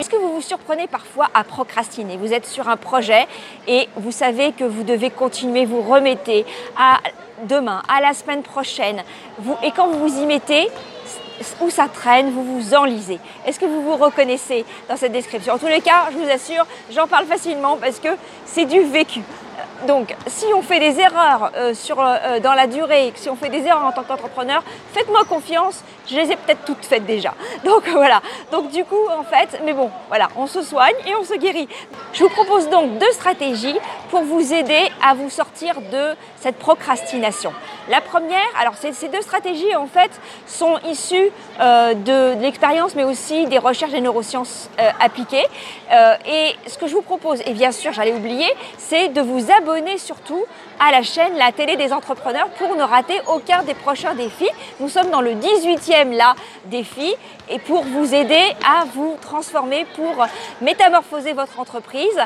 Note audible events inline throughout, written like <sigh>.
Est-ce que vous vous surprenez parfois à procrastiner? Vous êtes sur un projet et vous savez que vous devez continuer, vous remettez à demain, à la semaine prochaine. Et quand vous vous y mettez, où ça traîne, vous vous enlisez. Est-ce que vous vous reconnaissez dans cette description? En tous les cas, je vous assure, j'en parle facilement parce que c'est du vécu. Donc, si on fait des erreurs euh, sur, euh, dans la durée, si on fait des erreurs en tant qu'entrepreneur, faites-moi confiance, je les ai peut-être toutes faites déjà. <laughs> Donc voilà. Donc du coup, en fait, mais bon, voilà, on se soigne et on se guérit. Je vous propose donc deux stratégies pour vous aider à vous sortir de cette procrastination. La première, alors ces deux stratégies en fait sont issues euh, de, l'expérience, mais aussi des recherches des neurosciences appliquées. et ce que je vous propose, et bien sûr, j'allais oublier, c'est de vous abonner surtout à la chaîne La télé des entrepreneurs pour ne rater aucun des prochains défis. Nous sommes dans le 18e là défi et pour vous aider à vous transformer, pour métamorphoser votre entreprise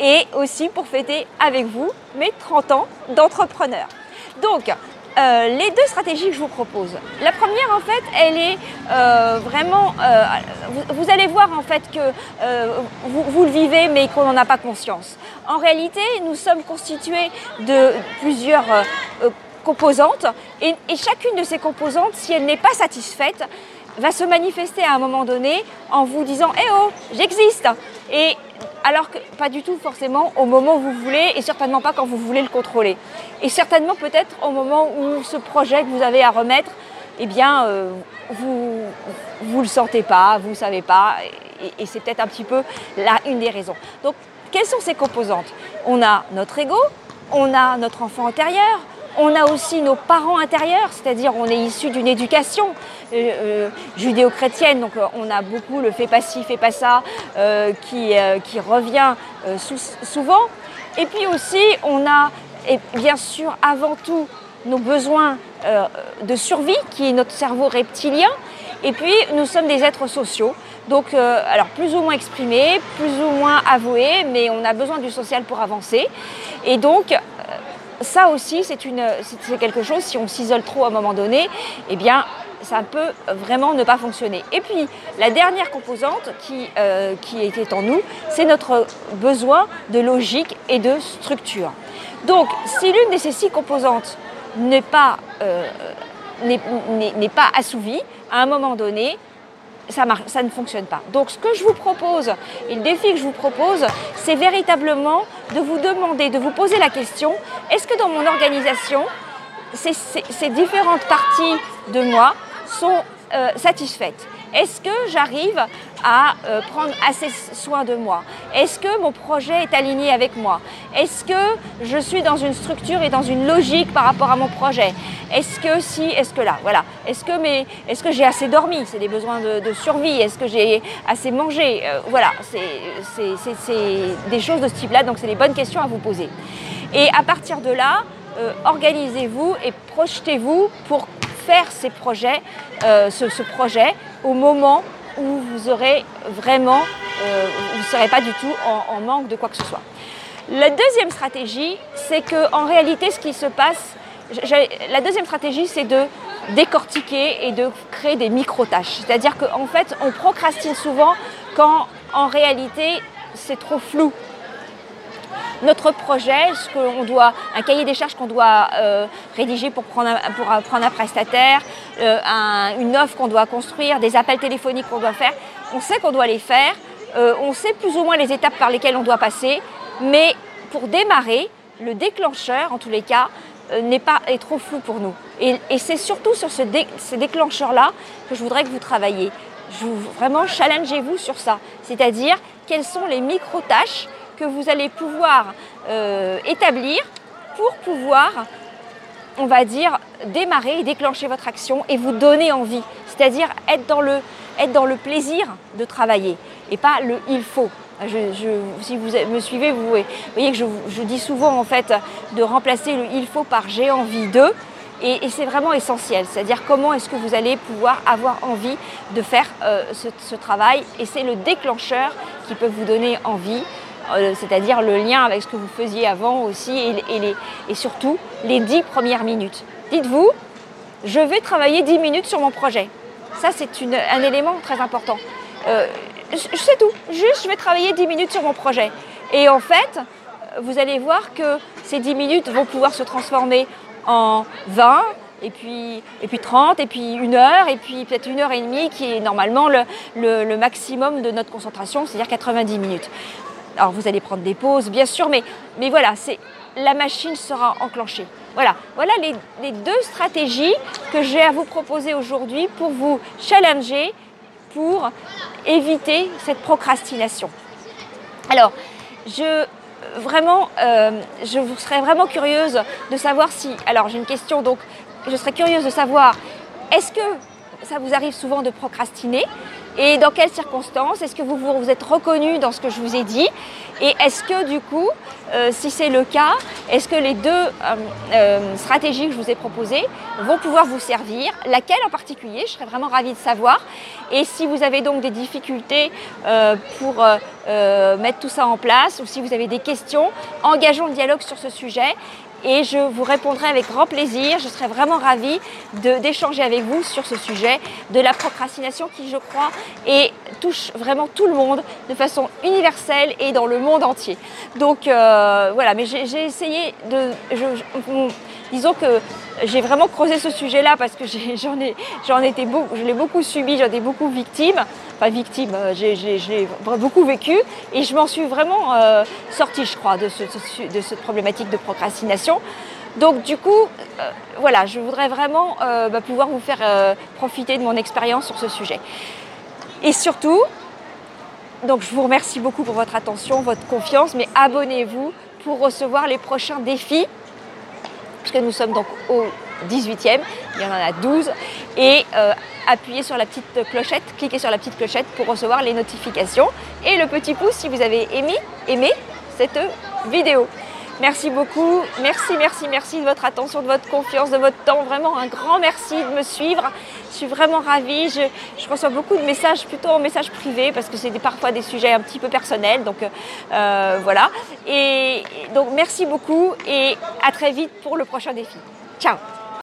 et aussi pour fêter avec vous mes 30 ans d'entrepreneur. Donc, euh, les deux stratégies que je vous propose. La première, en fait, elle est euh, vraiment. Euh, vous, allez voir en fait que vous, le vivez, mais qu'on n'en a pas conscience. En réalité, nous sommes constitués de plusieurs composantes, et, et, chacune de ces composantes, si elle n'est pas satisfaite, va se manifester à un moment donné en vous disant Eh oh, j'existe Et alors que pas du tout forcément au moment où vous voulez et certainement pas quand vous voulez le contrôler. Et certainement peut-être au moment où ce projet que vous avez à remettre, eh bien, euh, vous ne le sentez pas, vous ne savez pas, et, c'est peut-être un petit peu là une des raisons. Donc, quelles sont ces composantes? On a notre ego, on a notre enfant intérieur, on a aussi nos parents intérieurs, c'est-à-dire on est issu d'une éducation euh, euh, judéo-chrétienne, donc euh, on a beaucoup le fait pas ci, fait pas ça, qui, revient souvent. Et puis aussi, on a, bien sûr, avant tout, nos besoins de survie, qui est notre cerveau reptilien. Et puis, nous sommes des êtres sociaux. Donc, alors plus ou moins exprimés, plus ou moins avoués, mais on a besoin du social pour avancer. Et donc, ça aussi, c'est quelque chose, si on s'isole trop à un moment donné, eh bien, ça peut vraiment ne pas fonctionner. Et puis, la dernière composante qui, euh, était en nous, c'est notre besoin de logique et de structure. Donc, si l'une de ces six composantes n'est pas, euh, assouvie, à un moment donné, ça, ça ne fonctionne pas. Donc ce que je vous propose, et le défi que je vous propose, c'est véritablement de vous demander, de vous poser la question, est-ce que dans mon organisation, ces, différentes parties de moi sont euh, satisfaites? Est-ce que j'arrive à euh, prendre assez soin de moi? Est-ce que mon projet est aligné avec moi? Est-ce que je suis dans une structure et dans une logique par rapport à mon projet? Est-ce que si, est-ce que là, voilà. Est-ce que, est-ce que j'ai assez dormi? C'est des besoins de, survie. Est-ce que j'ai assez mangé? Euh, Voilà, c'est des choses de ce type-là. Donc c'est des bonnes questions à vous poser. Et à partir de là, euh, organisez-vous et projetez-vous pour faire ces projets, ce, projet au moment où vous aurez vraiment, euh, vous ne serez pas du tout en, manque de quoi que ce soit. La deuxième stratégie, c'est qu'en réalité, ce qui se passe, la deuxième stratégie, c'est de décortiquer et de créer des micro-tâches. C'est-à-dire qu'en fait, on procrastine souvent quand en réalité, c'est trop flou notre projet, ce doit, un cahier des charges qu'on doit euh, rédiger pour prendre un, pour prendre un prestataire, euh, une offre qu'on doit construire, des appels téléphoniques qu'on doit faire. On sait qu'on doit les faire, euh, on sait plus ou moins les étapes par lesquelles on doit passer, mais pour démarrer, le déclencheur, en tous les cas, n'est pas est trop flou pour nous. Et, c'est surtout sur ce ces déclencheurs-là que je voudrais que vous travailliez. Je vous, vraiment, challengez-vous sur ça. C'est-à-dire, quelles sont les micro-tâches que vous allez pouvoir euh, établir pour pouvoir, on va dire, démarrer et déclencher votre action et vous donner envie. C'est-à-dire être dans le, être dans le plaisir de travailler et pas le il faut. si vous me suivez, vous voyez que je, dis souvent en fait de remplacer le il faut par j'ai envie de. Et, c'est vraiment essentiel, c'est-à-dire comment est-ce que vous allez pouvoir avoir envie de faire euh, ce, ce, travail. Et c'est le déclencheur qui peut vous donner envie. Euh, c'est-à-dire le lien avec ce que vous faisiez avant aussi et, surtout les dix premières minutes. Dites-vous, je vais travailler dix minutes sur mon projet. Ça, c'est un élément très important. Euh, C'est tout. Juste, je vais travailler 10 minutes sur mon projet. Et en fait, vous allez voir que ces 10 minutes vont pouvoir se transformer en 20, et puis, et puis 30, et puis une heure, et puis peut-être une heure et demie, qui est normalement le, le, maximum de notre concentration, c'est-à-dire 90 minutes. Alors vous allez prendre des pauses, bien sûr, mais, mais voilà, c'est, la machine sera enclenchée. Voilà, voilà les, les deux stratégies que j'ai à vous proposer aujourd'hui pour vous challenger, pour éviter cette procrastination. Alors, je vraiment, euh, je serais vraiment curieuse de savoir si. Alors, j'ai une question, donc je serais curieuse de savoir est-ce que ça vous arrive souvent de procrastiner. Et dans quelles circonstances Est-ce que vous vous êtes reconnu dans ce que je vous ai dit? Et est-ce que du coup, euh, si c'est le cas, est-ce que les deux euh, euh, stratégies que je vous ai proposées vont pouvoir vous servir? Laquelle en particulier? Je serais vraiment ravie de savoir. Et si vous avez donc des difficultés pour mettre tout ça en place ou si vous avez des questions, engageons le dialogue sur ce sujet et je vous répondrai avec grand plaisir. Je serai vraiment ravie d'échanger avec vous sur ce sujet de la procrastination qui, je crois, touche vraiment tout le monde de façon universelle et dans le monde entier. Donc euh, voilà, mais j'ai essayé de... disons que j'ai vraiment creusé ce sujet-là parce que j'en ai, j'en étais beaucoup, je l'ai beaucoup subi, j'en ai beaucoup victime, enfin victime, euh, j'ai beaucoup vécu et je m'en suis vraiment euh, sortie, je crois, de, cette problématique de procrastination. Donc du coup, euh, voilà, je voudrais vraiment bah, pouvoir vous faire profiter de mon expérience sur ce sujet. Et surtout, donc je vous remercie beaucoup pour votre attention, votre confiance, mais abonnez-vous pour recevoir les prochains défis nous sommes donc au 18e, il y en a 12, et euh, appuyez sur la petite clochette, cliquez sur la petite clochette pour recevoir les notifications, et le petit pouce si vous avez aimé, aimé cette vidéo. Merci beaucoup, merci, merci, merci de votre attention, de votre confiance, de votre temps. Vraiment un grand merci de me suivre. Je suis vraiment ravie. Je, reçois beaucoup de messages, plutôt en messages privés, parce que c'est parfois des sujets un petit peu personnels. Donc euh, voilà. Et donc merci beaucoup et à très vite pour le prochain défi. Ciao